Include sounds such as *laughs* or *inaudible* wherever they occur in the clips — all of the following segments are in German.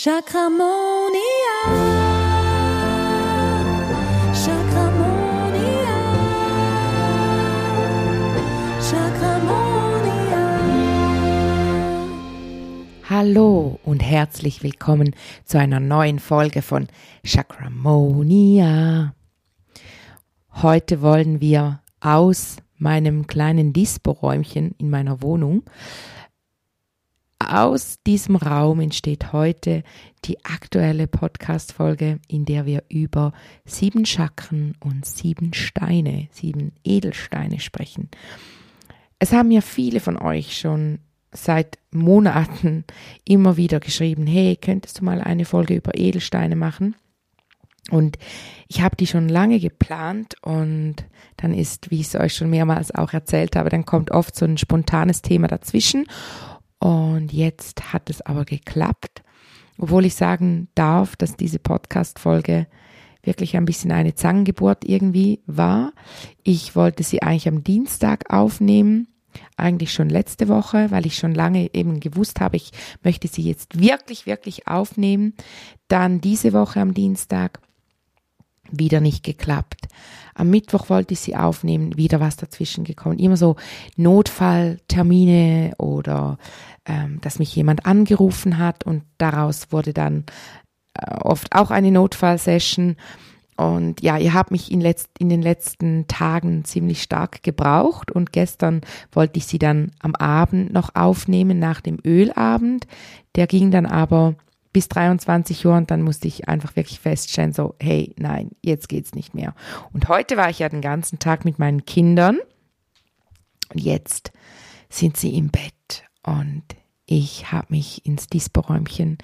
Chakramonia. Chakramonia. Chakramonia. Hallo und herzlich willkommen zu einer neuen Folge von Chakramonia. Heute wollen wir aus meinem kleinen Dispo-Räumchen in meiner Wohnung aus diesem Raum entsteht heute die aktuelle Podcast-Folge, in der wir über sieben Chakren und sieben Steine, sieben Edelsteine sprechen. Es haben ja viele von euch schon seit Monaten *laughs* immer wieder geschrieben, hey, könntest du mal eine Folge über Edelsteine machen? Und ich habe die schon lange geplant und dann ist, wie ich es euch schon mehrmals auch erzählt habe, dann kommt oft so ein spontanes Thema dazwischen und jetzt hat es aber geklappt, obwohl ich sagen darf, dass diese Podcast-Folge wirklich ein bisschen eine Zangengeburt irgendwie war. Ich wollte sie eigentlich am Dienstag aufnehmen, eigentlich schon letzte Woche, weil ich schon lange eben gewusst habe, ich möchte sie jetzt wirklich, wirklich aufnehmen. Dann diese Woche am Dienstag wieder nicht geklappt. Am Mittwoch wollte ich sie aufnehmen, wieder was dazwischen gekommen. Immer so Notfalltermine oder ähm, dass mich jemand angerufen hat und daraus wurde dann äh, oft auch eine Notfallsession. Und ja, ihr habt mich in, letzt, in den letzten Tagen ziemlich stark gebraucht und gestern wollte ich sie dann am Abend noch aufnehmen nach dem Ölabend. Der ging dann aber bis 23 Uhr und dann musste ich einfach wirklich feststellen, so, hey, nein, jetzt geht's nicht mehr. Und heute war ich ja den ganzen Tag mit meinen Kindern und jetzt sind sie im Bett und ich habe mich ins Dispo-Räumchen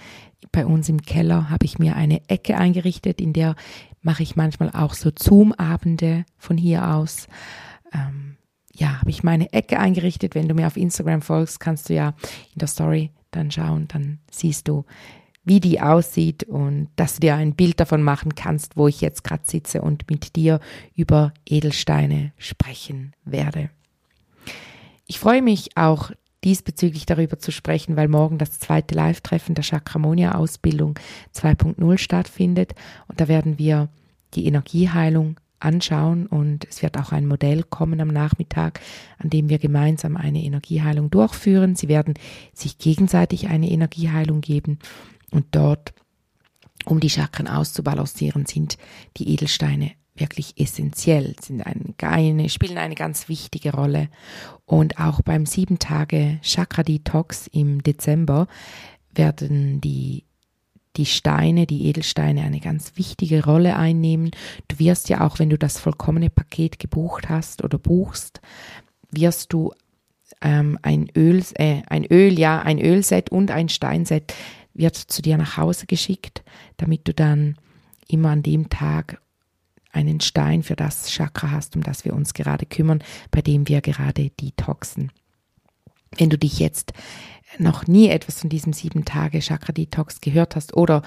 bei uns im Keller habe ich mir eine Ecke eingerichtet, in der mache ich manchmal auch so Zoom-Abende von hier aus. Ähm, ja, habe ich meine Ecke eingerichtet. Wenn du mir auf Instagram folgst, kannst du ja in der Story dann schauen, dann siehst du, wie die aussieht und dass du dir ein Bild davon machen kannst, wo ich jetzt gerade sitze und mit dir über Edelsteine sprechen werde. Ich freue mich auch diesbezüglich darüber zu sprechen, weil morgen das zweite Live-Treffen der Chakramonia-Ausbildung 2.0 stattfindet und da werden wir die Energieheilung anschauen und es wird auch ein Modell kommen am Nachmittag, an dem wir gemeinsam eine Energieheilung durchführen. Sie werden sich gegenseitig eine Energieheilung geben und dort, um die Chakren auszubalancieren, sind die Edelsteine wirklich essentiell, sind eine, spielen eine ganz wichtige Rolle. Und auch beim sieben Tage Chakra Detox im Dezember werden die die Steine, die Edelsteine eine ganz wichtige Rolle einnehmen. Du wirst ja auch, wenn du das vollkommene Paket gebucht hast oder buchst, wirst du ähm, ein Öl, äh, ein Öl, ja, ein Ölset und ein Steinset wird zu dir nach Hause geschickt, damit du dann immer an dem Tag einen Stein für das Chakra hast, um das wir uns gerade kümmern, bei dem wir gerade detoxen. Wenn du dich jetzt noch nie etwas von diesem sieben Tage Chakra Detox gehört hast oder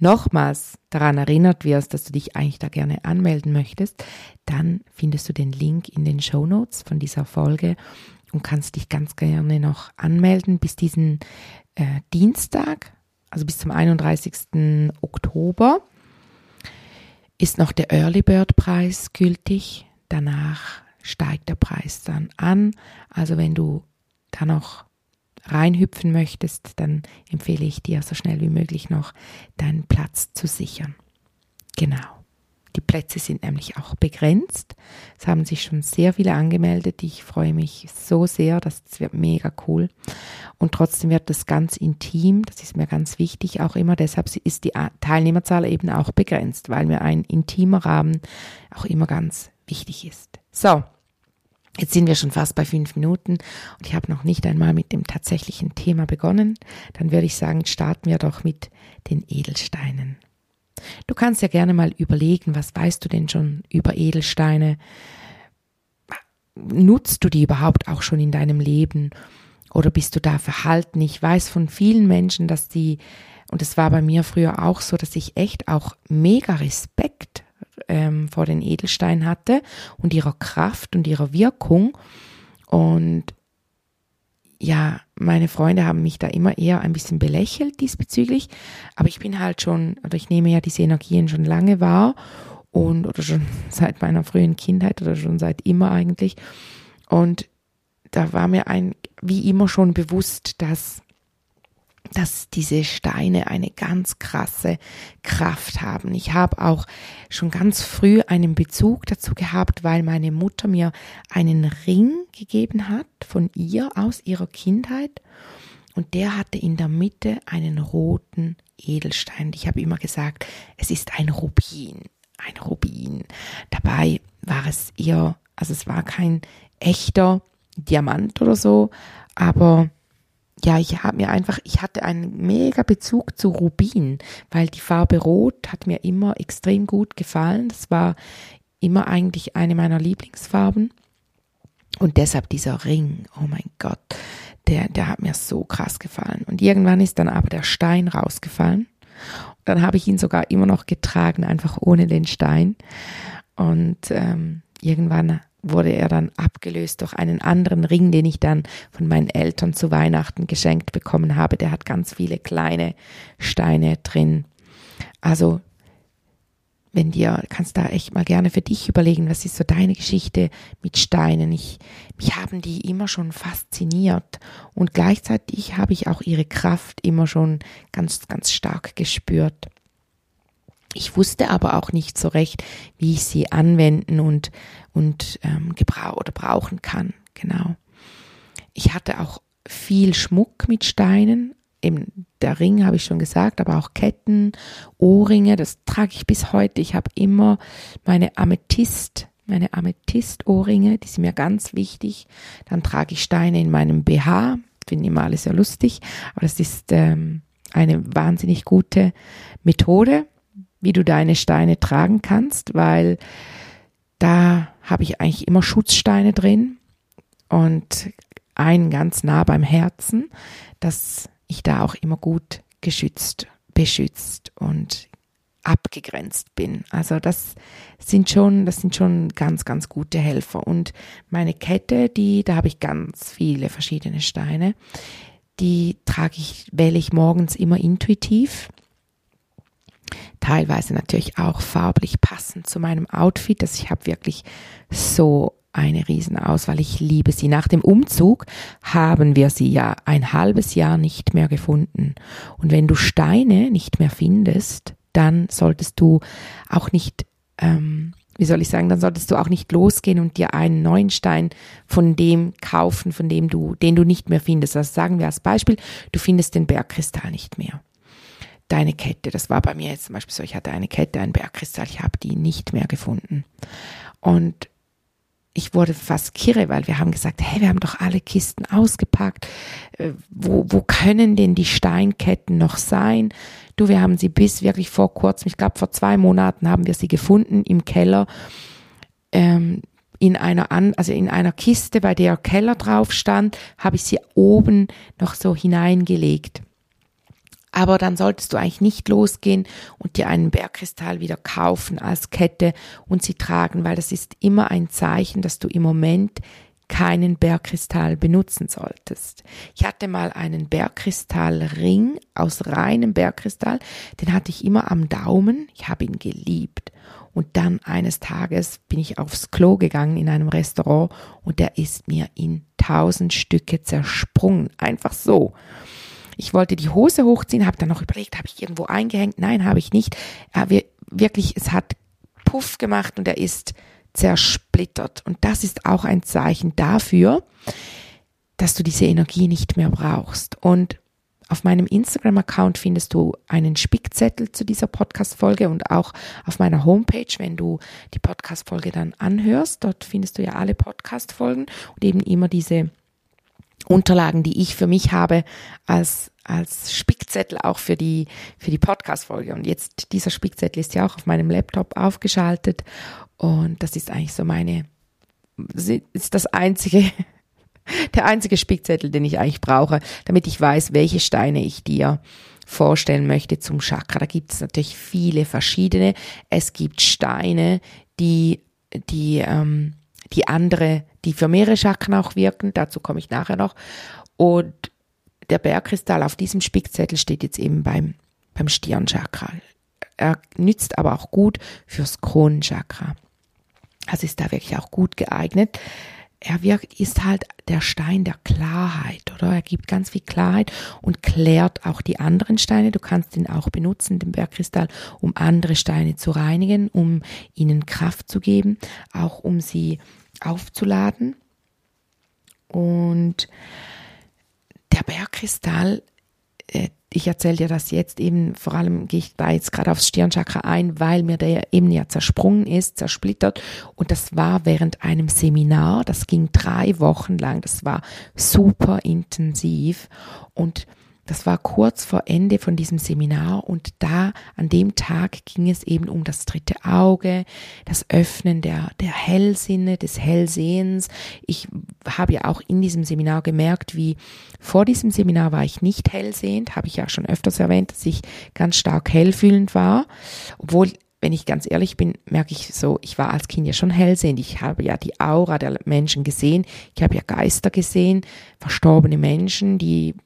nochmals daran erinnert wirst, dass du dich eigentlich da gerne anmelden möchtest, dann findest du den Link in den Show Notes von dieser Folge und kannst dich ganz gerne noch anmelden bis diesen äh, Dienstag also bis zum 31. Oktober, ist noch der Early Bird Preis gültig. Danach steigt der Preis dann an. Also wenn du da noch reinhüpfen möchtest, dann empfehle ich dir so schnell wie möglich noch deinen Platz zu sichern. Genau. Die Plätze sind nämlich auch begrenzt. Es haben sich schon sehr viele angemeldet. Ich freue mich so sehr, das wird mega cool. Und trotzdem wird das ganz intim, das ist mir ganz wichtig auch immer. Deshalb ist die Teilnehmerzahl eben auch begrenzt, weil mir ein intimer Rahmen auch immer ganz wichtig ist. So, Jetzt sind wir schon fast bei fünf Minuten und ich habe noch nicht einmal mit dem tatsächlichen Thema begonnen. Dann würde ich sagen, starten wir doch mit den Edelsteinen. Du kannst ja gerne mal überlegen, was weißt du denn schon über Edelsteine? Nutzt du die überhaupt auch schon in deinem Leben? Oder bist du da verhalten? Ich weiß von vielen Menschen, dass die, und es war bei mir früher auch so, dass ich echt auch mega Respekt ähm, vor den Edelsteinen hatte und ihrer Kraft und ihrer Wirkung. Und ja, meine Freunde haben mich da immer eher ein bisschen belächelt diesbezüglich, aber ich bin halt schon, oder ich nehme ja diese Energien schon lange wahr und oder schon *laughs* seit meiner frühen Kindheit oder schon seit immer eigentlich. Und da war mir ein, wie immer schon bewusst, dass dass diese Steine eine ganz krasse Kraft haben. Ich habe auch schon ganz früh einen Bezug dazu gehabt, weil meine Mutter mir einen Ring gegeben hat von ihr aus ihrer Kindheit und der hatte in der Mitte einen roten Edelstein. Ich habe immer gesagt, es ist ein Rubin, ein Rubin. Dabei war es eher, also es war kein echter Diamant oder so, aber ja, ich habe mir einfach, ich hatte einen mega Bezug zu Rubin, weil die Farbe Rot hat mir immer extrem gut gefallen. Das war immer eigentlich eine meiner Lieblingsfarben. Und deshalb dieser Ring, oh mein Gott, der, der hat mir so krass gefallen. Und irgendwann ist dann aber der Stein rausgefallen. Dann habe ich ihn sogar immer noch getragen, einfach ohne den Stein. Und ähm, irgendwann wurde er dann abgelöst durch einen anderen Ring, den ich dann von meinen Eltern zu Weihnachten geschenkt bekommen habe. Der hat ganz viele kleine Steine drin. Also, wenn dir, kannst da echt mal gerne für dich überlegen, was ist so deine Geschichte mit Steinen? Ich, mich haben die immer schon fasziniert und gleichzeitig habe ich auch ihre Kraft immer schon ganz, ganz stark gespürt. Ich wusste aber auch nicht so recht, wie ich sie anwenden und, und ähm, gebrauchen oder brauchen kann. Genau. Ich hatte auch viel Schmuck mit Steinen. Eben der Ring habe ich schon gesagt, aber auch Ketten, Ohrringe, das trage ich bis heute. Ich habe immer meine Amethyst, meine Amethyst-Ohrringe, die sind mir ganz wichtig. Dann trage ich Steine in meinem BH, finde immer alles sehr lustig, aber das ist ähm, eine wahnsinnig gute Methode wie du deine Steine tragen kannst, weil da habe ich eigentlich immer Schutzsteine drin und einen ganz nah beim Herzen, dass ich da auch immer gut geschützt, beschützt und abgegrenzt bin. Also das sind schon, das sind schon ganz, ganz gute Helfer. Und meine Kette, die, da habe ich ganz viele verschiedene Steine. Die trage ich, wähle ich morgens immer intuitiv teilweise natürlich auch farblich passend zu meinem Outfit. dass ich habe wirklich so eine Riesenauswahl. Ich liebe sie. Nach dem Umzug haben wir sie ja ein halbes Jahr nicht mehr gefunden. Und wenn du Steine nicht mehr findest, dann solltest du auch nicht, ähm, wie soll ich sagen, dann solltest du auch nicht losgehen und dir einen neuen Stein von dem kaufen, von dem du, den du nicht mehr findest. Also sagen wir als Beispiel, du findest den Bergkristall nicht mehr deine Kette. Das war bei mir jetzt zum Beispiel so, ich hatte eine Kette, einen Bergkristall, ich habe die nicht mehr gefunden. Und ich wurde fast kirre, weil wir haben gesagt, hey, wir haben doch alle Kisten ausgepackt. Äh, wo, wo können denn die Steinketten noch sein? Du, wir haben sie bis wirklich vor kurzem, ich glaube vor zwei Monaten haben wir sie gefunden im Keller. Ähm, in einer an, also in einer Kiste, bei der Keller drauf stand, habe ich sie oben noch so hineingelegt. Aber dann solltest du eigentlich nicht losgehen und dir einen Bergkristall wieder kaufen als Kette und sie tragen, weil das ist immer ein Zeichen, dass du im Moment keinen Bergkristall benutzen solltest. Ich hatte mal einen Bergkristallring aus reinem Bergkristall, den hatte ich immer am Daumen, ich habe ihn geliebt. Und dann eines Tages bin ich aufs Klo gegangen in einem Restaurant und der ist mir in tausend Stücke zersprungen, einfach so. Ich wollte die Hose hochziehen, habe dann noch überlegt, habe ich irgendwo eingehängt? Nein, habe ich nicht. Aber wirklich, es hat Puff gemacht und er ist zersplittert. Und das ist auch ein Zeichen dafür, dass du diese Energie nicht mehr brauchst. Und auf meinem Instagram-Account findest du einen Spickzettel zu dieser Podcast-Folge und auch auf meiner Homepage, wenn du die Podcast-Folge dann anhörst. Dort findest du ja alle Podcast-Folgen und eben immer diese Unterlagen, die ich für mich habe als als Spickzettel auch für die für die Podcast Folge und jetzt dieser Spickzettel ist ja auch auf meinem Laptop aufgeschaltet und das ist eigentlich so meine ist das einzige *laughs* der einzige Spickzettel, den ich eigentlich brauche, damit ich weiß, welche Steine ich dir vorstellen möchte zum Chakra. Da gibt es natürlich viele verschiedene. Es gibt Steine, die die ähm, die andere, die für mehrere Chakren auch wirken, dazu komme ich nachher noch. Und der Bergkristall auf diesem Spickzettel steht jetzt eben beim, beim Stirnchakra. Er nützt aber auch gut fürs Kronenchakra. Also ist da wirklich auch gut geeignet. Er wirkt, ist halt der Stein der Klarheit, oder? Er gibt ganz viel Klarheit und klärt auch die anderen Steine. Du kannst ihn auch benutzen, den Bergkristall, um andere Steine zu reinigen, um ihnen Kraft zu geben, auch um sie aufzuladen. Und der Bergkristall äh, ich erzähle dir das jetzt eben, vor allem gehe ich da jetzt gerade aufs Stirnchakra ein, weil mir der eben ja zersprungen ist, zersplittert. Und das war während einem Seminar, das ging drei Wochen lang, das war super intensiv. Und das war kurz vor Ende von diesem Seminar und da an dem Tag ging es eben um das dritte Auge, das Öffnen der, der Hellsinne, des Hellsehens. Ich habe ja auch in diesem Seminar gemerkt, wie vor diesem Seminar war ich nicht hellsehend, habe ich ja schon öfters erwähnt, dass ich ganz stark hellfühlend war, obwohl wenn ich ganz ehrlich bin, merke ich so, ich war als Kind ja schon hellsehend. Ich habe ja die Aura der Menschen gesehen. Ich habe ja Geister gesehen, verstorbene Menschen, die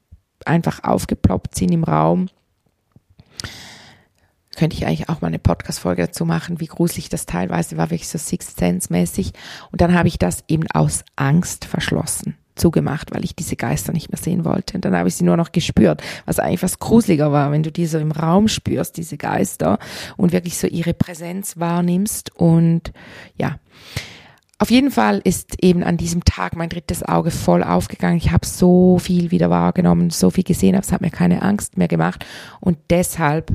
einfach aufgeploppt sind im Raum. Könnte ich eigentlich auch mal eine Podcast-Folge dazu machen, wie gruselig das teilweise war, wirklich so Sixth Sense-mäßig. Und dann habe ich das eben aus Angst verschlossen zugemacht, weil ich diese Geister nicht mehr sehen wollte. Und dann habe ich sie nur noch gespürt, was eigentlich was gruseliger war, wenn du die so im Raum spürst, diese Geister, und wirklich so ihre Präsenz wahrnimmst. Und ja, auf jeden Fall ist eben an diesem Tag mein drittes Auge voll aufgegangen. Ich habe so viel wieder wahrgenommen, so viel gesehen, aber es hat mir keine Angst mehr gemacht. Und deshalb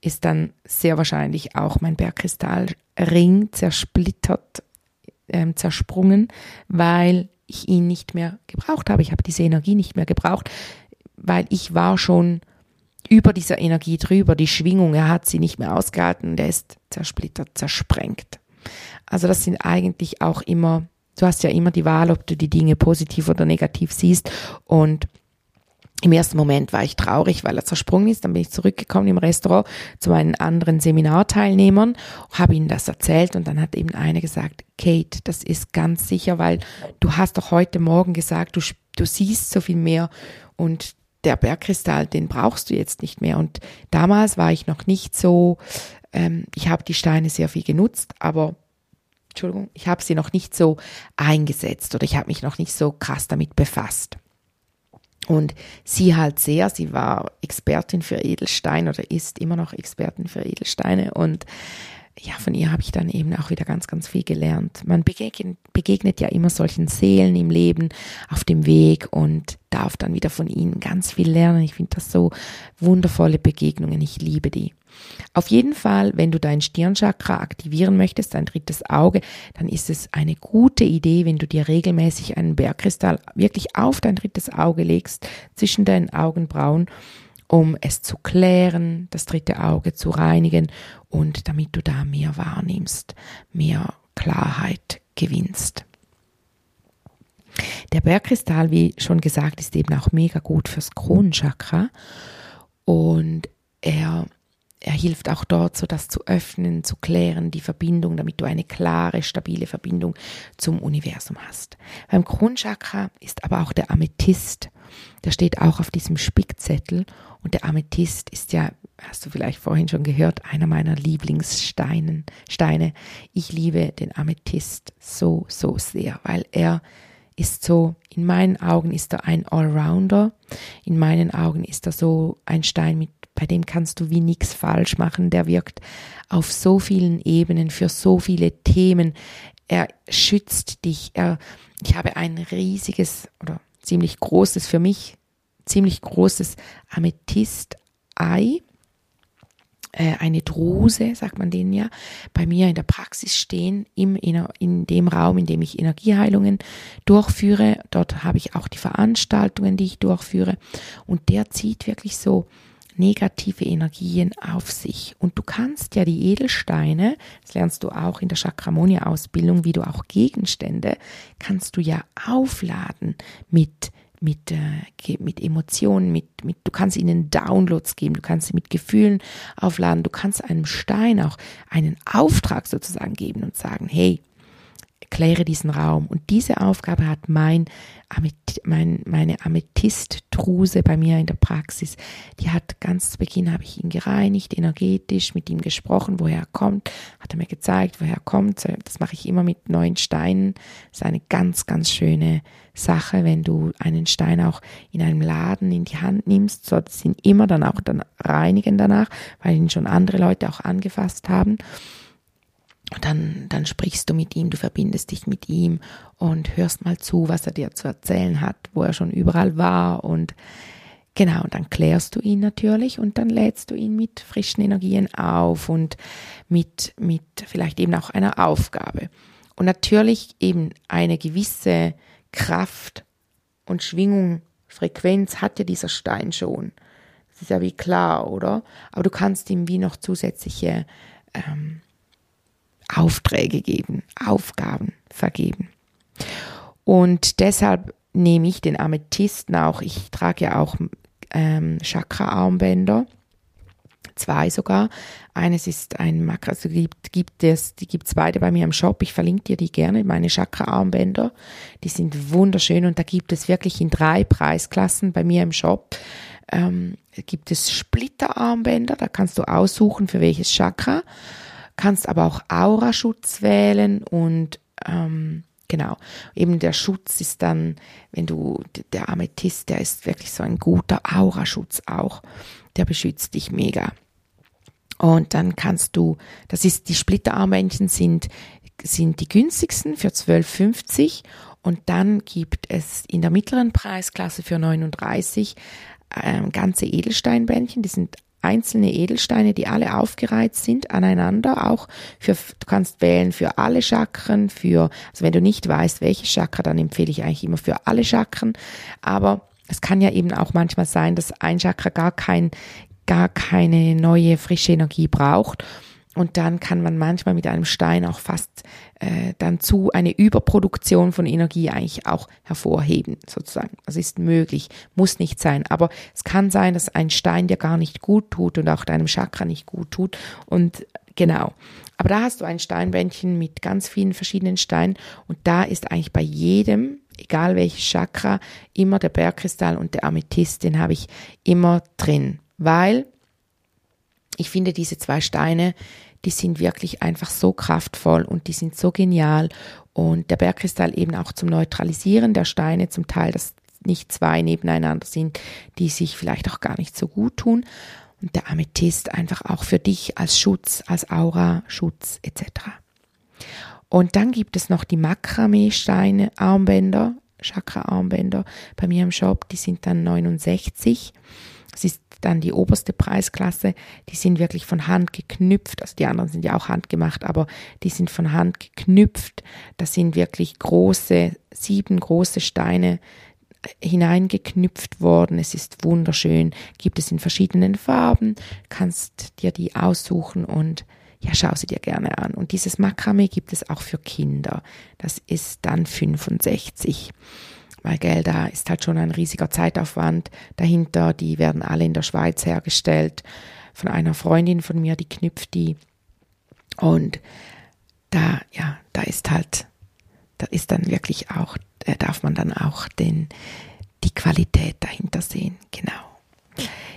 ist dann sehr wahrscheinlich auch mein Bergkristallring zersplittert, ähm, zersprungen, weil ich ihn nicht mehr gebraucht habe. Ich habe diese Energie nicht mehr gebraucht, weil ich war schon über dieser Energie drüber. Die Schwingung, er hat sie nicht mehr ausgehalten, der ist zersplittert, zersprengt. Also das sind eigentlich auch immer, du hast ja immer die Wahl, ob du die Dinge positiv oder negativ siehst und im ersten Moment war ich traurig, weil er zersprungen ist. Dann bin ich zurückgekommen im Restaurant zu meinen anderen Seminarteilnehmern, habe ihnen das erzählt und dann hat eben eine gesagt, Kate, das ist ganz sicher, weil du hast doch heute Morgen gesagt, du, du siehst so viel mehr und der Bergkristall, den brauchst du jetzt nicht mehr. Und damals war ich noch nicht so, ähm, ich habe die Steine sehr viel genutzt, aber Entschuldigung, ich habe sie noch nicht so eingesetzt oder ich habe mich noch nicht so krass damit befasst. Und sie halt sehr, sie war Expertin für Edelsteine oder ist immer noch Expertin für Edelsteine und ja, von ihr habe ich dann eben auch wieder ganz, ganz viel gelernt. Man begegnet, begegnet ja immer solchen Seelen im Leben auf dem Weg und darf dann wieder von ihnen ganz viel lernen. Ich finde das so wundervolle Begegnungen. Ich liebe die. Auf jeden Fall, wenn du dein Stirnchakra aktivieren möchtest, dein drittes Auge, dann ist es eine gute Idee, wenn du dir regelmäßig einen Bergkristall wirklich auf dein drittes Auge legst, zwischen deinen Augenbrauen, um es zu klären, das dritte Auge zu reinigen und damit du da mehr wahrnimmst, mehr Klarheit gewinnst. Der Bergkristall, wie schon gesagt, ist eben auch mega gut fürs Kronenchakra und er er hilft auch dort, so das zu öffnen, zu klären, die Verbindung, damit du eine klare, stabile Verbindung zum Universum hast. Beim Kronchakra ist aber auch der Amethyst. Der steht auch auf diesem Spickzettel und der Amethyst ist ja, hast du vielleicht vorhin schon gehört, einer meiner Lieblingssteine. Steine. Ich liebe den Amethyst so, so sehr, weil er ist so, in meinen Augen ist er ein Allrounder. In meinen Augen ist er so ein Stein mit bei dem kannst du wie nichts falsch machen. Der wirkt auf so vielen Ebenen für so viele Themen. Er schützt dich. Er, ich habe ein riesiges oder ziemlich großes, für mich ziemlich großes Amethyst-Ei äh, eine Druse, sagt man denen ja, bei mir in der Praxis stehen, im, in, in dem Raum, in dem ich Energieheilungen durchführe. Dort habe ich auch die Veranstaltungen, die ich durchführe. Und der zieht wirklich so negative Energien auf sich. Und du kannst ja die Edelsteine, das lernst du auch in der Chakramonia-Ausbildung, wie du auch Gegenstände, kannst du ja aufladen mit mit, äh, mit Emotionen, mit, mit, du kannst ihnen Downloads geben, du kannst sie mit Gefühlen aufladen, du kannst einem Stein auch einen Auftrag sozusagen geben und sagen, hey, kläre diesen Raum. Und diese Aufgabe hat mein, mein, meine Amethyst-Druse bei mir in der Praxis. Die hat ganz zu Beginn habe ich ihn gereinigt, energetisch mit ihm gesprochen, woher er kommt, hat er mir gezeigt, woher er kommt. Das mache ich immer mit neuen Steinen. Das ist eine ganz, ganz schöne Sache, wenn du einen Stein auch in einem Laden in die Hand nimmst. So, das sind immer dann auch dann reinigen danach, weil ihn schon andere Leute auch angefasst haben dann, dann sprichst du mit ihm, du verbindest dich mit ihm und hörst mal zu, was er dir zu erzählen hat, wo er schon überall war und genau, und dann klärst du ihn natürlich und dann lädst du ihn mit frischen Energien auf und mit, mit vielleicht eben auch einer Aufgabe. Und natürlich eben eine gewisse Kraft und Schwingung, Frequenz hat ja dieser Stein schon. Das ist ja wie klar, oder? Aber du kannst ihm wie noch zusätzliche ähm, Aufträge geben, Aufgaben vergeben. Und deshalb nehme ich den Amethysten auch, ich trage ja auch ähm, Chakra-Armbänder, zwei sogar. Eines ist ein Makra, also gibt, gibt es, die gibt's beide bei mir im Shop. Ich verlinke dir die gerne, meine Chakra-Armbänder. Die sind wunderschön und da gibt es wirklich in drei Preisklassen bei mir im Shop. Ähm, gibt es Splitter-Armbänder, da kannst du aussuchen, für welches Chakra kannst aber auch Auraschutz wählen und ähm, genau, eben der Schutz ist dann, wenn du, der Amethyst, der ist wirklich so ein guter Auraschutz auch, der beschützt dich mega. Und dann kannst du, das ist, die Splitterarmbändchen sind, sind die günstigsten für 12,50 und dann gibt es in der mittleren Preisklasse für 39 ähm, ganze Edelsteinbändchen, die sind einzelne Edelsteine, die alle aufgereiht sind aneinander, auch für, du kannst wählen für alle Chakren, für, also wenn du nicht weißt, welche Chakra, dann empfehle ich eigentlich immer für alle Chakren, aber es kann ja eben auch manchmal sein, dass ein Chakra gar kein, gar keine neue frische Energie braucht und dann kann man manchmal mit einem Stein auch fast äh, dann zu eine Überproduktion von Energie eigentlich auch hervorheben, sozusagen. Das ist möglich, muss nicht sein. Aber es kann sein, dass ein Stein dir gar nicht gut tut und auch deinem Chakra nicht gut tut. Und genau. Aber da hast du ein Steinbändchen mit ganz vielen verschiedenen Steinen und da ist eigentlich bei jedem, egal welches Chakra, immer der Bergkristall und der Amethyst, den habe ich immer drin. Weil ich finde diese zwei Steine, die sind wirklich einfach so kraftvoll und die sind so genial. Und der Bergkristall eben auch zum Neutralisieren der Steine, zum Teil, dass nicht zwei nebeneinander sind, die sich vielleicht auch gar nicht so gut tun. Und der Amethyst einfach auch für dich als Schutz, als Aura, Schutz etc. Und dann gibt es noch die Makramee-Steine, Armbänder, Chakra-Armbänder bei mir im Shop, die sind dann 69. Das ist dann die oberste Preisklasse, die sind wirklich von Hand geknüpft, also die anderen sind ja auch handgemacht, aber die sind von Hand geknüpft. Das sind wirklich große, sieben große Steine hineingeknüpft worden. Es ist wunderschön, gibt es in verschiedenen Farben, kannst dir die aussuchen und ja, schau sie dir gerne an. Und dieses Makramee gibt es auch für Kinder. Das ist dann 65 weil gell, da ist halt schon ein riesiger Zeitaufwand dahinter. Die werden alle in der Schweiz hergestellt von einer Freundin von mir, die knüpft die. Und da, ja, da ist halt, da ist dann wirklich auch, da darf man dann auch den, die Qualität dahinter sehen, genau.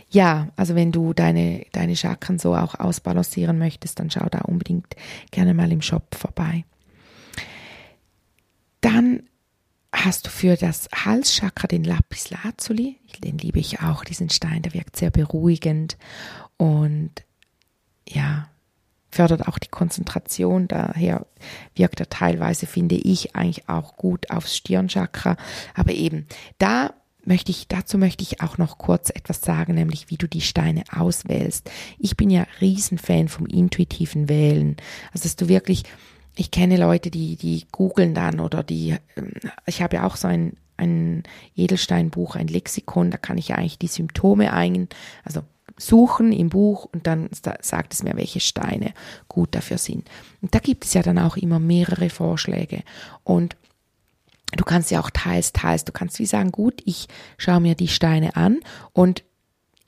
Ja, also wenn du deine, deine Chakren so auch ausbalancieren möchtest, dann schau da unbedingt gerne mal im Shop vorbei. Dann hast du für das Halschakra den Lapis Lazuli. Den liebe ich auch, diesen Stein, der wirkt sehr beruhigend und ja, fördert auch die Konzentration. Daher wirkt er teilweise, finde ich, eigentlich auch gut aufs Stirnchakra. Aber eben, da möchte ich, dazu möchte ich auch noch kurz etwas sagen, nämlich wie du die Steine auswählst. Ich bin ja Riesenfan vom intuitiven Wählen. Also, dass du wirklich ich kenne Leute, die, die googeln dann oder die, ähm, ich habe ja auch so ein, ein Edelsteinbuch, ein Lexikon, da kann ich ja eigentlich die Symptome ein, also suchen im Buch und dann sagt es mir, welche Steine gut dafür sind. Und da gibt es ja dann auch immer mehrere Vorschläge und du kannst ja auch teils, teils, du kannst wie sagen, gut, ich schaue mir die Steine an und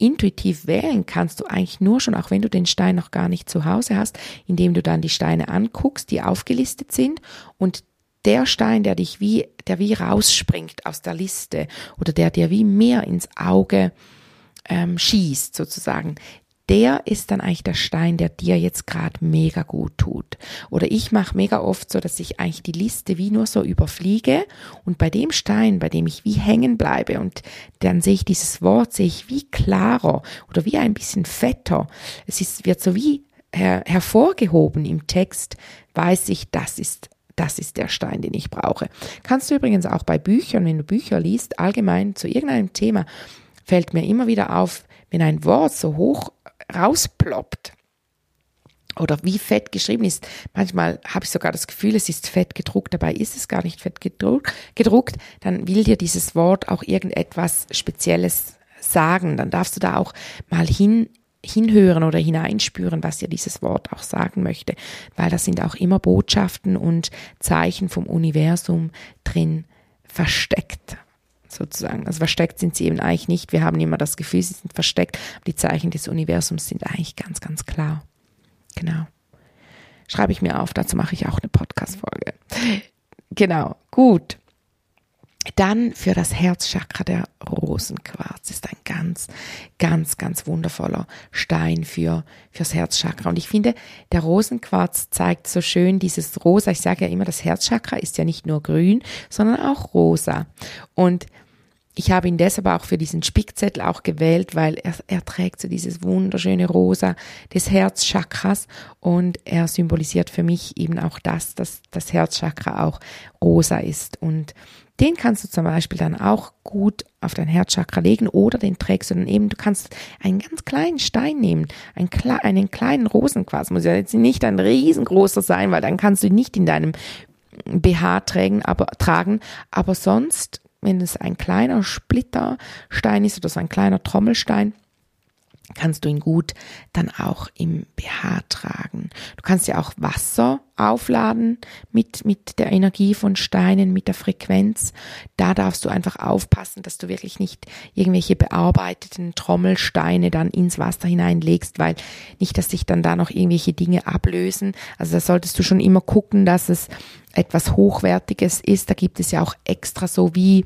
intuitiv wählen kannst du eigentlich nur schon, auch wenn du den Stein noch gar nicht zu Hause hast, indem du dann die Steine anguckst, die aufgelistet sind und der Stein, der dich wie, der wie rausspringt aus der Liste oder der dir wie mehr ins Auge ähm, schießt sozusagen, der ist dann eigentlich der Stein, der dir jetzt gerade mega gut tut. Oder ich mache mega oft so, dass ich eigentlich die Liste wie nur so überfliege und bei dem Stein, bei dem ich wie hängen bleibe und dann sehe ich dieses Wort, sehe ich wie klarer oder wie ein bisschen fetter. Es ist, wird so wie her, hervorgehoben im Text, weiß ich, das ist das ist der Stein, den ich brauche. Kannst du übrigens auch bei Büchern, wenn du Bücher liest, allgemein zu irgendeinem Thema, fällt mir immer wieder auf, wenn ein Wort so hoch rausploppt oder wie fett geschrieben ist. Manchmal habe ich sogar das Gefühl, es ist fett gedruckt, dabei ist es gar nicht fett gedruckt. Dann will dir dieses Wort auch irgendetwas Spezielles sagen. Dann darfst du da auch mal hin, hinhören oder hineinspüren, was dir dieses Wort auch sagen möchte, weil da sind auch immer Botschaften und Zeichen vom Universum drin versteckt sozusagen. Also versteckt sind sie eben eigentlich nicht. Wir haben immer das Gefühl, sie sind versteckt. Die Zeichen des Universums sind eigentlich ganz, ganz klar. Genau. Schreibe ich mir auf, dazu mache ich auch eine Podcast-Folge. Genau, gut. Dann für das Herzchakra der Rosenquarz ist ein ganz, ganz, ganz wundervoller Stein für fürs Herzchakra. Und ich finde, der Rosenquarz zeigt so schön dieses Rosa. Ich sage ja immer, das Herzchakra ist ja nicht nur grün, sondern auch rosa. Und ich habe ihn deshalb auch für diesen Spickzettel auch gewählt, weil er, er trägt so dieses wunderschöne Rosa des Herzchakras und er symbolisiert für mich eben auch das, dass das Herzchakra auch rosa ist. Und den kannst du zum Beispiel dann auch gut auf dein Herzchakra legen oder den trägst du dann eben, du kannst einen ganz kleinen Stein nehmen, einen, einen kleinen Rosenquarz, muss ja jetzt nicht ein riesengroßer sein, weil dann kannst du ihn nicht in deinem BH tragen, aber, tragen, aber sonst, wenn es ein kleiner Splitterstein ist oder so ein kleiner Trommelstein, kannst du ihn gut dann auch im BH tragen. Du kannst ja auch Wasser aufladen mit, mit der Energie von Steinen, mit der Frequenz. Da darfst du einfach aufpassen, dass du wirklich nicht irgendwelche bearbeiteten Trommelsteine dann ins Wasser hineinlegst, weil nicht, dass sich dann da noch irgendwelche Dinge ablösen. Also da solltest du schon immer gucken, dass es etwas Hochwertiges ist. Da gibt es ja auch extra so wie,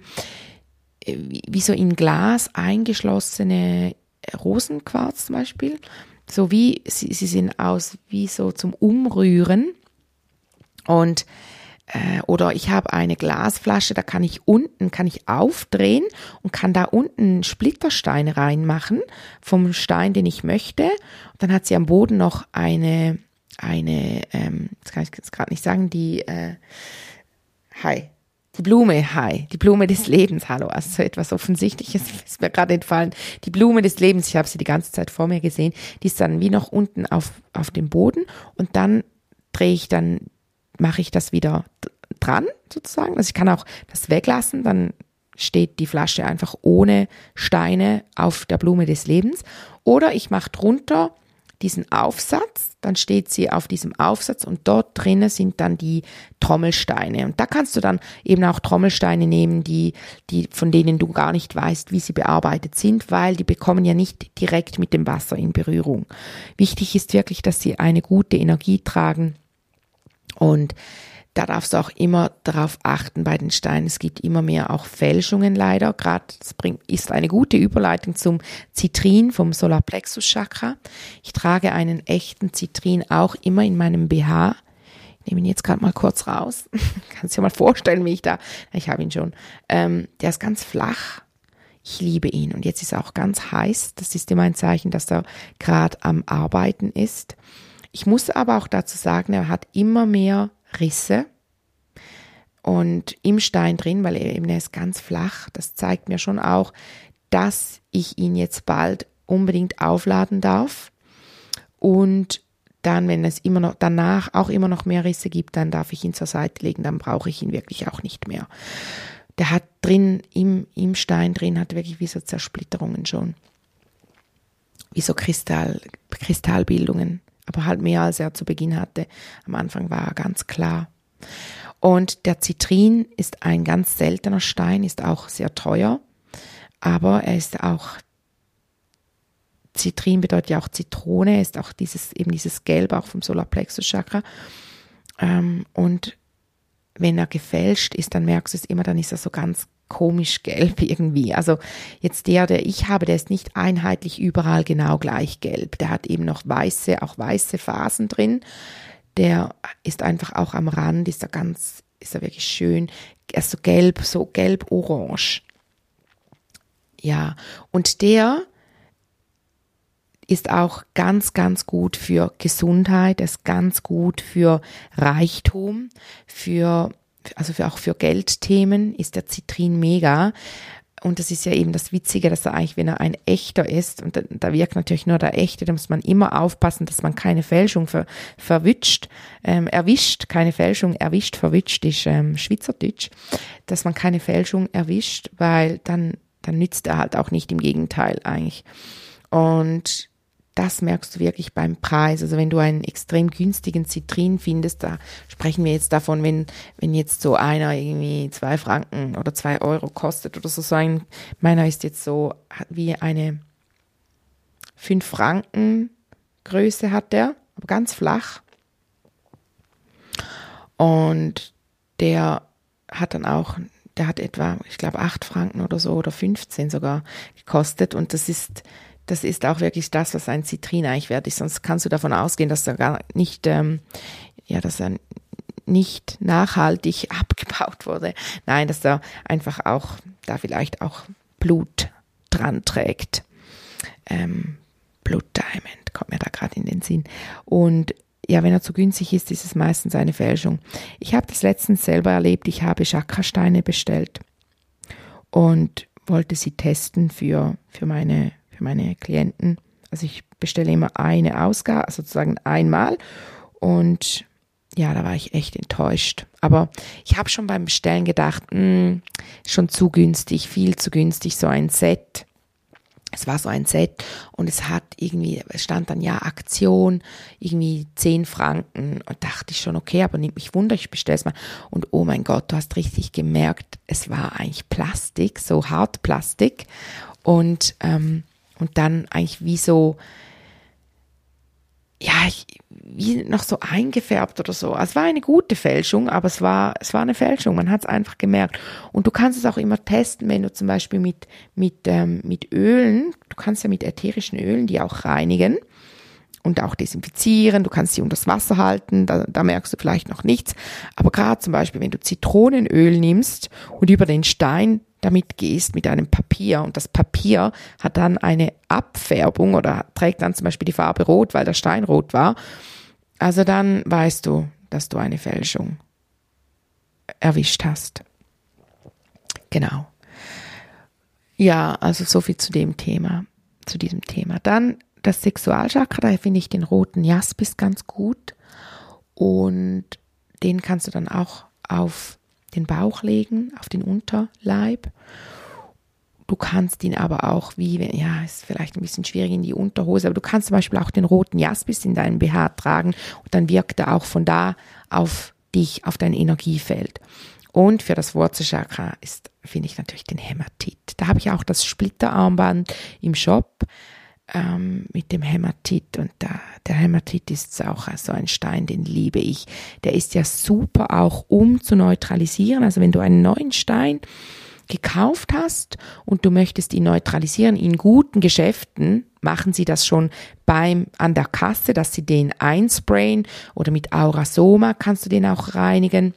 wie so in Glas eingeschlossene Rosenquarz zum Beispiel, so wie sie, sie sind aus wie so zum Umrühren. Und äh, oder ich habe eine Glasflasche, da kann ich unten, kann ich aufdrehen und kann da unten Splitterstein reinmachen vom Stein, den ich möchte. Und dann hat sie am Boden noch eine, eine, ähm, das kann ich jetzt gerade nicht sagen, die, äh, hi, die Blume, hi, die Blume des Lebens, hallo, also so etwas Offensichtliches *laughs* ist mir gerade entfallen. Die Blume des Lebens, ich habe sie die ganze Zeit vor mir gesehen, die ist dann wie noch unten auf, auf dem Boden und dann drehe ich dann, mache ich das wieder dran sozusagen. Also ich kann auch das weglassen, dann steht die Flasche einfach ohne Steine auf der Blume des Lebens. Oder ich mache drunter diesen Aufsatz, dann steht sie auf diesem Aufsatz und dort drinnen sind dann die Trommelsteine. Und da kannst du dann eben auch Trommelsteine nehmen, die, die, von denen du gar nicht weißt, wie sie bearbeitet sind, weil die bekommen ja nicht direkt mit dem Wasser in Berührung. Wichtig ist wirklich, dass sie eine gute Energie tragen und da darfst du auch immer darauf achten bei den Steinen. Es gibt immer mehr auch Fälschungen leider. Gerade das bringt, ist eine gute Überleitung zum Zitrin vom Solarplexus Chakra. Ich trage einen echten Zitrin auch immer in meinem BH. Ich nehme ihn jetzt gerade mal kurz raus. *laughs* Kannst dir mal vorstellen, wie ich da, ich habe ihn schon. Ähm, der ist ganz flach. Ich liebe ihn. Und jetzt ist er auch ganz heiß. Das ist immer ein Zeichen, dass er gerade am Arbeiten ist. Ich muss aber auch dazu sagen, er hat immer mehr Risse und im Stein drin, weil er eben er ist ganz flach. Das zeigt mir schon auch, dass ich ihn jetzt bald unbedingt aufladen darf. Und dann, wenn es immer noch danach auch immer noch mehr Risse gibt, dann darf ich ihn zur Seite legen, dann brauche ich ihn wirklich auch nicht mehr. Der hat drin, im, im Stein drin, hat wirklich wie so Zersplitterungen schon. Wie so Kristall, Kristallbildungen aber halt mehr als er zu Beginn hatte. Am Anfang war er ganz klar. Und der Zitrin ist ein ganz seltener Stein, ist auch sehr teuer, aber er ist auch Zitrin bedeutet ja auch Zitrone, ist auch dieses eben dieses Gelb auch vom Solarplexus Chakra ähm, und wenn er gefälscht ist, dann merkst du es immer, dann ist er so ganz komisch gelb irgendwie. Also jetzt der, der ich habe, der ist nicht einheitlich überall genau gleich gelb. Der hat eben noch weiße, auch weiße Phasen drin. Der ist einfach auch am Rand, ist er ganz, ist er wirklich schön, er ist so gelb, so gelb-orange. Ja, und der ist auch ganz, ganz gut für Gesundheit, ist ganz gut für Reichtum, für, also für auch für Geldthemen ist der Zitrin mega. Und das ist ja eben das Witzige, dass er eigentlich, wenn er ein echter ist, und da, da wirkt natürlich nur der echte, da muss man immer aufpassen, dass man keine Fälschung ver, verwitscht, ähm, erwischt, keine Fälschung erwischt, verwitscht ist ähm, Schweizerdeutsch, dass man keine Fälschung erwischt, weil dann, dann nützt er halt auch nicht, im Gegenteil eigentlich. Und das merkst du wirklich beim Preis. Also wenn du einen extrem günstigen Zitrin findest, da sprechen wir jetzt davon, wenn, wenn jetzt so einer irgendwie zwei Franken oder zwei Euro kostet oder so, so ein, meiner ist jetzt so wie eine fünf Franken Größe hat der, aber ganz flach. Und der hat dann auch, der hat etwa, ich glaube, acht Franken oder so oder 15 sogar gekostet und das ist, das ist auch wirklich das, was ein Zitrin eigentlich wert ist. Sonst kannst du davon ausgehen, dass er gar nicht, ähm, ja, dass er nicht nachhaltig *laughs* abgebaut wurde. Nein, dass er einfach auch da vielleicht auch Blut dran trägt. Ähm, Blood Diamond kommt mir da gerade in den Sinn. Und ja, wenn er zu günstig ist, ist es meistens eine Fälschung. Ich habe das letztens selber erlebt. Ich habe Chakrasteine bestellt und wollte sie testen für, für meine für meine Klienten. Also ich bestelle immer eine Ausgabe, sozusagen einmal. Und ja, da war ich echt enttäuscht. Aber ich habe schon beim Bestellen gedacht, mh, hm, schon zu günstig, viel zu günstig, so ein Set. Es war so ein Set und es hat irgendwie, es stand dann ja Aktion, irgendwie 10 Franken und dachte ich schon, okay, aber nimmt mich Wunder, ich bestelle es mal. Und oh mein Gott, du hast richtig gemerkt, es war eigentlich Plastik, so Hartplastik. Und ähm, und dann eigentlich wie so, ja, ich, wie noch so eingefärbt oder so. Es war eine gute Fälschung, aber es war, es war eine Fälschung. Man hat es einfach gemerkt. Und du kannst es auch immer testen, wenn du zum Beispiel mit, mit, ähm, mit Ölen, du kannst ja mit ätherischen Ölen die auch reinigen und auch desinfizieren. Du kannst sie unter das Wasser halten, da, da merkst du vielleicht noch nichts. Aber gerade zum Beispiel, wenn du Zitronenöl nimmst und über den Stein damit gehst mit einem Papier und das Papier hat dann eine Abfärbung oder trägt dann zum Beispiel die Farbe rot, weil der Stein rot war, also dann weißt du, dass du eine Fälschung erwischt hast. Genau. Ja, also so viel zu dem Thema, zu diesem Thema. Dann das Sexualchakra, da finde ich den roten Jaspis ganz gut und den kannst du dann auch auf den Bauch legen, auf den Unterleib. Du kannst ihn aber auch, wie, ja, ist vielleicht ein bisschen schwierig in die Unterhose, aber du kannst zum Beispiel auch den roten Jaspis in deinem BH tragen und dann wirkt er auch von da auf dich, auf dein Energiefeld. Und für das Wurzelchakra ist, finde ich natürlich den Hämatit. Da habe ich auch das Splitterarmband im Shop ähm, mit dem Hämatit und da, der Hämatit ist auch so ein Stein, den liebe ich. Der ist ja super auch, um zu neutralisieren. Also wenn du einen neuen Stein gekauft hast und du möchtest ihn neutralisieren in guten Geschäften, machen sie das schon beim an der Kasse, dass sie den einsprayen oder mit Aurasoma kannst du den auch reinigen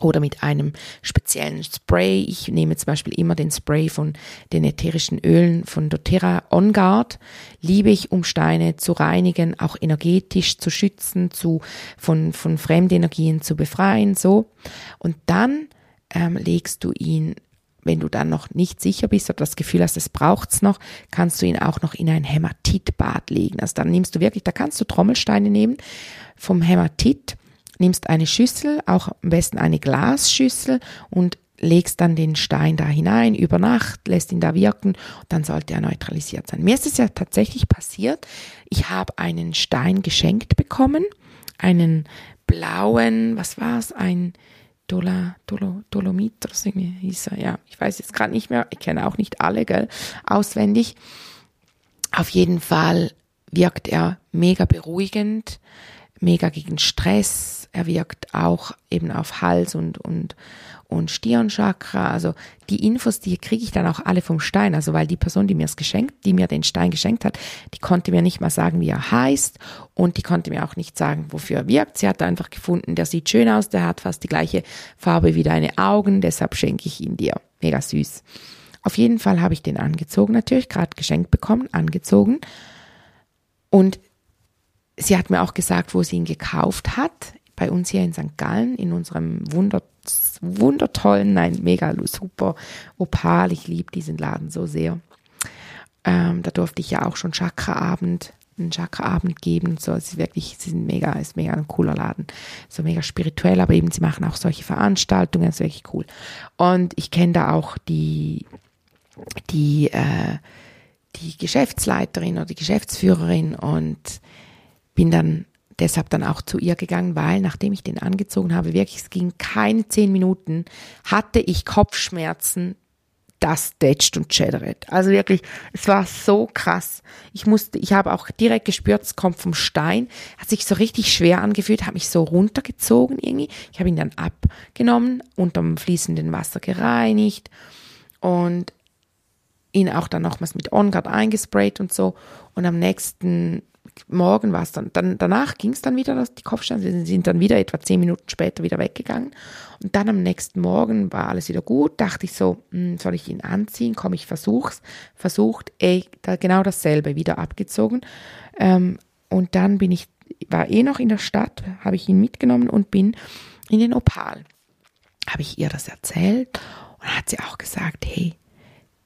oder mit einem speziellen Spray. Ich nehme zum Beispiel immer den Spray von den ätherischen Ölen von doTERRA On Guard. Liebe ich, um Steine zu reinigen, auch energetisch zu schützen, zu, von, von Fremdenergien zu befreien, so. Und dann ähm, legst du ihn wenn du dann noch nicht sicher bist oder das Gefühl hast, es braucht's noch, kannst du ihn auch noch in ein Hämatitbad legen. Also dann nimmst du wirklich, da kannst du Trommelsteine nehmen vom Hämatit nimmst eine Schüssel, auch am besten eine Glasschüssel und legst dann den Stein da hinein über Nacht, lässt ihn da wirken, dann sollte er neutralisiert sein. Mir ist es ja tatsächlich passiert, ich habe einen Stein geschenkt bekommen, einen blauen, was war es, ein Dola, Dolo, Dolomit oder so hieß er, ja, ich weiß jetzt gerade nicht mehr, ich kenne auch nicht alle, gell, auswendig. Auf jeden Fall wirkt er mega beruhigend, mega gegen Stress. Er wirkt auch eben auf Hals und, und, und Stirnchakra. Also die Infos, die kriege ich dann auch alle vom Stein. Also weil die Person, die mir es geschenkt, die mir den Stein geschenkt hat, die konnte mir nicht mal sagen, wie er heißt und die konnte mir auch nicht sagen, wofür er wirkt. Sie hat einfach gefunden, der sieht schön aus, der hat fast die gleiche Farbe wie deine Augen, deshalb schenke ich ihn dir. Mega süß. Auf jeden Fall habe ich den angezogen, natürlich gerade geschenkt bekommen, angezogen. Und sie hat mir auch gesagt, wo sie ihn gekauft hat. Bei uns hier in St. Gallen, in unserem Wunder, wundertollen, nein, mega super Opal. Ich liebe diesen Laden so sehr. Ähm, da durfte ich ja auch schon Chakra-Abend, einen Chakra-Abend geben so. Es ist wirklich, sie sind mega, ist mega ein cooler Laden. So mega spirituell, aber eben sie machen auch solche Veranstaltungen, ist wirklich cool. Und ich kenne da auch die, die, äh, die Geschäftsleiterin oder die Geschäftsführerin und bin dann deshalb dann auch zu ihr gegangen, weil nachdem ich den angezogen habe, wirklich, es ging keine zehn Minuten, hatte ich Kopfschmerzen, das tätscht und schädert. Also wirklich, es war so krass. Ich musste, ich habe auch direkt gespürt, es kommt vom Stein, hat sich so richtig schwer angefühlt, hat mich so runtergezogen irgendwie. Ich habe ihn dann abgenommen, unterm fließenden Wasser gereinigt und ihn auch dann nochmals mit OnGuard eingesprayt und so. Und am nächsten Morgen war es dann, dann danach ging es dann wieder, dass die Kopfschmerzen sind dann wieder etwa zehn Minuten später wieder weggegangen. Und dann am nächsten Morgen war alles wieder gut. Dachte ich so, hm, soll ich ihn anziehen? Komm, ich versuch's. Versucht, ey, da genau dasselbe, wieder abgezogen. Ähm, und dann bin ich, war eh noch in der Stadt, habe ich ihn mitgenommen und bin in den Opal. Habe ich ihr das erzählt und hat sie auch gesagt, hey,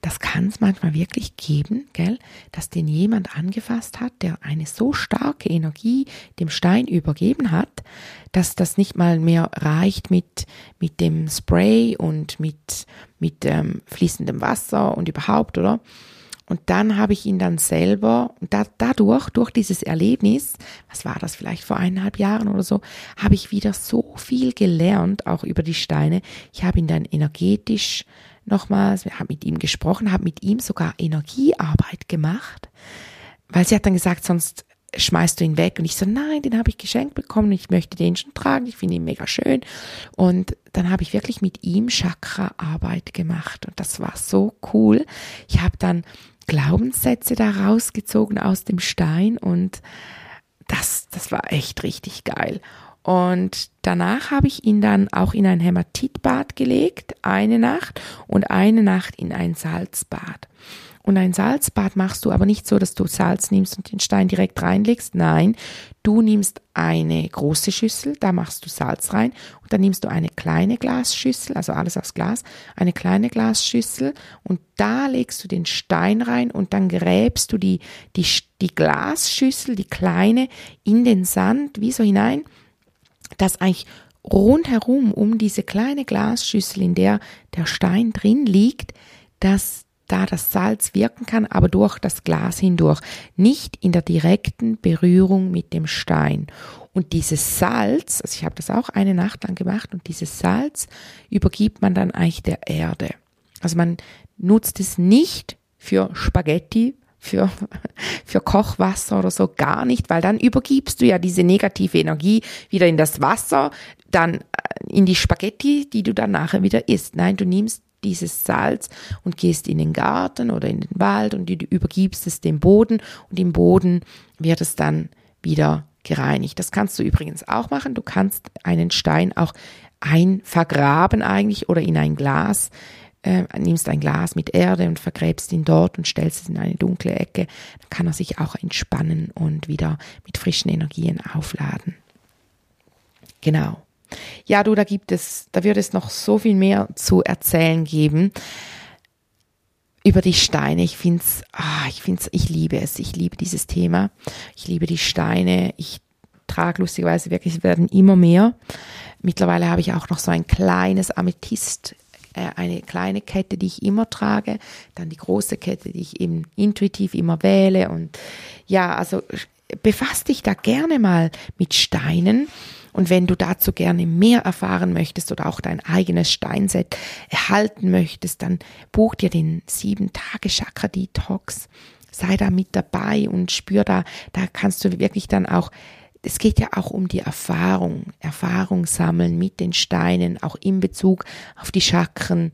das kann es manchmal wirklich geben, gell, dass den jemand angefasst hat, der eine so starke Energie dem Stein übergeben hat, dass das nicht mal mehr reicht mit, mit dem Spray und mit, mit ähm, fließendem Wasser und überhaupt, oder? Und dann habe ich ihn dann selber, und da, dadurch, durch dieses Erlebnis, was war das vielleicht vor eineinhalb Jahren oder so, habe ich wieder so viel gelernt, auch über die Steine. Ich habe ihn dann energetisch nochmals, wir haben mit ihm gesprochen, haben mit ihm sogar Energiearbeit gemacht, weil sie hat dann gesagt, sonst schmeißt du ihn weg. Und ich so, nein, den habe ich geschenkt bekommen, ich möchte den schon tragen, ich finde ihn mega schön. Und dann habe ich wirklich mit ihm Chakra-Arbeit gemacht und das war so cool. Ich habe dann Glaubenssätze da rausgezogen aus dem Stein und das, das war echt richtig geil. Und danach habe ich ihn dann auch in ein Hämatitbad gelegt, eine Nacht und eine Nacht in ein Salzbad. Und ein Salzbad machst du aber nicht so, dass du Salz nimmst und den Stein direkt reinlegst. Nein, du nimmst eine große Schüssel, da machst du Salz rein und dann nimmst du eine kleine Glasschüssel, also alles aus Glas, eine kleine Glasschüssel und da legst du den Stein rein und dann gräbst du die, die, die Glasschüssel, die kleine, in den Sand, wie so hinein dass eigentlich rundherum um diese kleine Glasschüssel, in der der Stein drin liegt, dass da das Salz wirken kann, aber durch das Glas hindurch, nicht in der direkten Berührung mit dem Stein. Und dieses Salz, also ich habe das auch eine Nacht lang gemacht, und dieses Salz übergibt man dann eigentlich der Erde. Also man nutzt es nicht für Spaghetti, für, für Kochwasser oder so gar nicht, weil dann übergibst du ja diese negative Energie wieder in das Wasser, dann äh, in die Spaghetti, die du dann nachher wieder isst. Nein, du nimmst dieses Salz und gehst in den Garten oder in den Wald und du übergibst es dem Boden und im Boden wird es dann wieder gereinigt. Das kannst du übrigens auch machen. Du kannst einen Stein auch einvergraben eigentlich oder in ein Glas äh, nimmst ein Glas mit Erde und vergräbst ihn dort und stellst es in eine dunkle Ecke, dann kann er sich auch entspannen und wieder mit frischen Energien aufladen. Genau. Ja, du, da gibt es, da wird es noch so viel mehr zu erzählen geben über die Steine. Ich find's, ah, ich find's, ich liebe es. Ich liebe dieses Thema. Ich liebe die Steine. Ich trage lustigerweise wirklich, es werden immer mehr. Mittlerweile habe ich auch noch so ein kleines Amethyst eine kleine Kette, die ich immer trage, dann die große Kette, die ich eben intuitiv immer wähle und ja, also befasst dich da gerne mal mit Steinen. Und wenn du dazu gerne mehr erfahren möchtest oder auch dein eigenes Steinset erhalten möchtest, dann buch dir den 7-Tage-Chakra-Detox. Sei da mit dabei und spür da, da kannst du wirklich dann auch es geht ja auch um die Erfahrung, Erfahrung sammeln mit den Steinen, auch in Bezug auf die Chakren.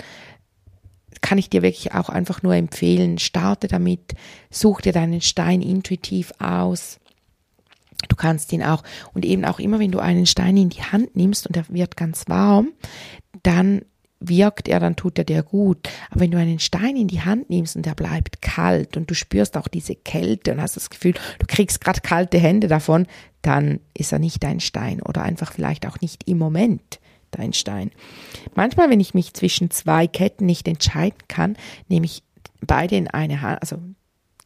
Kann ich dir wirklich auch einfach nur empfehlen, starte damit, such dir deinen Stein intuitiv aus. Du kannst ihn auch, und eben auch immer, wenn du einen Stein in die Hand nimmst und er wird ganz warm, dann wirkt er, dann tut er dir gut. Aber wenn du einen Stein in die Hand nimmst und der bleibt kalt und du spürst auch diese Kälte und hast das Gefühl, du kriegst gerade kalte Hände davon, dann ist er nicht dein Stein oder einfach vielleicht auch nicht im Moment dein Stein. Manchmal, wenn ich mich zwischen zwei Ketten nicht entscheiden kann, nehme ich beide in eine Hand, also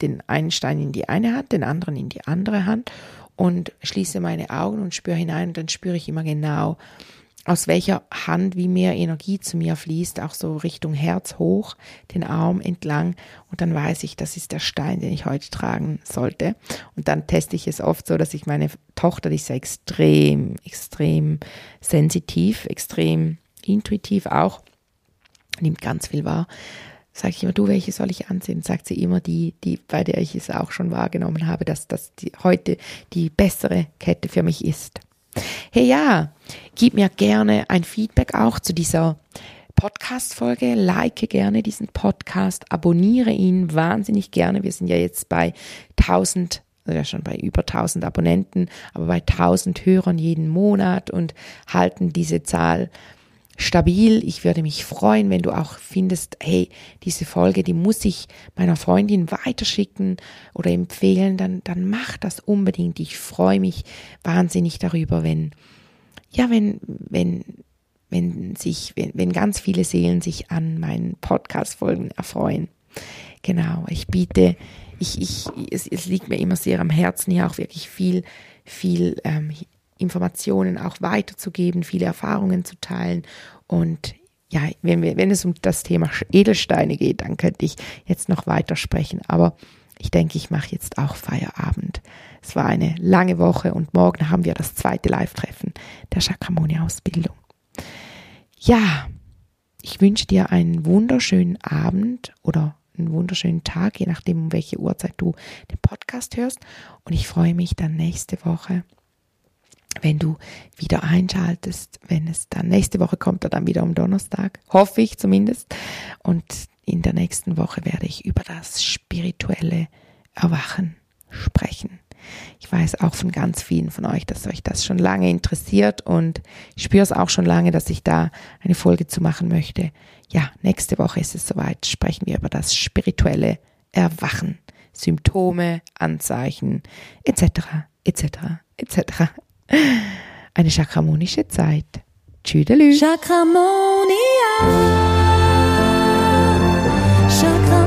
den einen Stein in die eine Hand, den anderen in die andere Hand und schließe meine Augen und spüre hinein und dann spüre ich immer genau, aus welcher Hand wie mehr Energie zu mir fließt, auch so Richtung Herz hoch, den Arm entlang und dann weiß ich, das ist der Stein, den ich heute tragen sollte. Und dann teste ich es oft so, dass ich meine Tochter, die ist ja extrem, extrem sensitiv, extrem intuitiv auch, nimmt ganz viel wahr. Sage ich immer, du, welche soll ich ansehen? Sagt sie immer die, die, bei der ich es auch schon wahrgenommen habe, dass das die, heute die bessere Kette für mich ist. Hey ja, gib mir gerne ein Feedback auch zu dieser Podcast-Folge. Like gerne diesen Podcast, abonniere ihn wahnsinnig gerne. Wir sind ja jetzt bei 1000 also ja schon bei über 1000 Abonnenten, aber bei 1000 Hörern jeden Monat und halten diese Zahl stabil. Ich würde mich freuen, wenn du auch findest, hey, diese Folge, die muss ich meiner Freundin weiterschicken oder empfehlen, dann, dann mach das unbedingt. Ich freue mich wahnsinnig darüber, wenn, ja, wenn, wenn, wenn sich, wenn, wenn ganz viele Seelen sich an meinen Podcast-Folgen erfreuen. Genau, ich biete, ich, ich, es, es liegt mir immer sehr am Herzen, hier auch wirklich viel, viel ähm, Informationen auch weiterzugeben, viele Erfahrungen zu teilen. Und ja, wenn, wir, wenn es um das Thema Edelsteine geht, dann könnte ich jetzt noch weiter sprechen. Aber ich denke, ich mache jetzt auch Feierabend. Es war eine lange Woche und morgen haben wir das zweite Live-Treffen der Shakyamuni-Ausbildung. Ja, ich wünsche dir einen wunderschönen Abend oder einen wunderschönen Tag, je nachdem, um welche Uhrzeit du den Podcast hörst. Und ich freue mich dann nächste Woche wenn du wieder einschaltest, wenn es dann nächste Woche kommt, dann wieder am Donnerstag, hoffe ich zumindest. Und in der nächsten Woche werde ich über das spirituelle Erwachen sprechen. Ich weiß auch von ganz vielen von euch, dass euch das schon lange interessiert und ich spüre es auch schon lange, dass ich da eine Folge zu machen möchte. Ja, nächste Woche ist es soweit, sprechen wir über das spirituelle Erwachen, Symptome, Anzeichen etc. etc. etc. Eine chakramonische Zeit. Tschüdelü. Chakramonia. Chakramonia.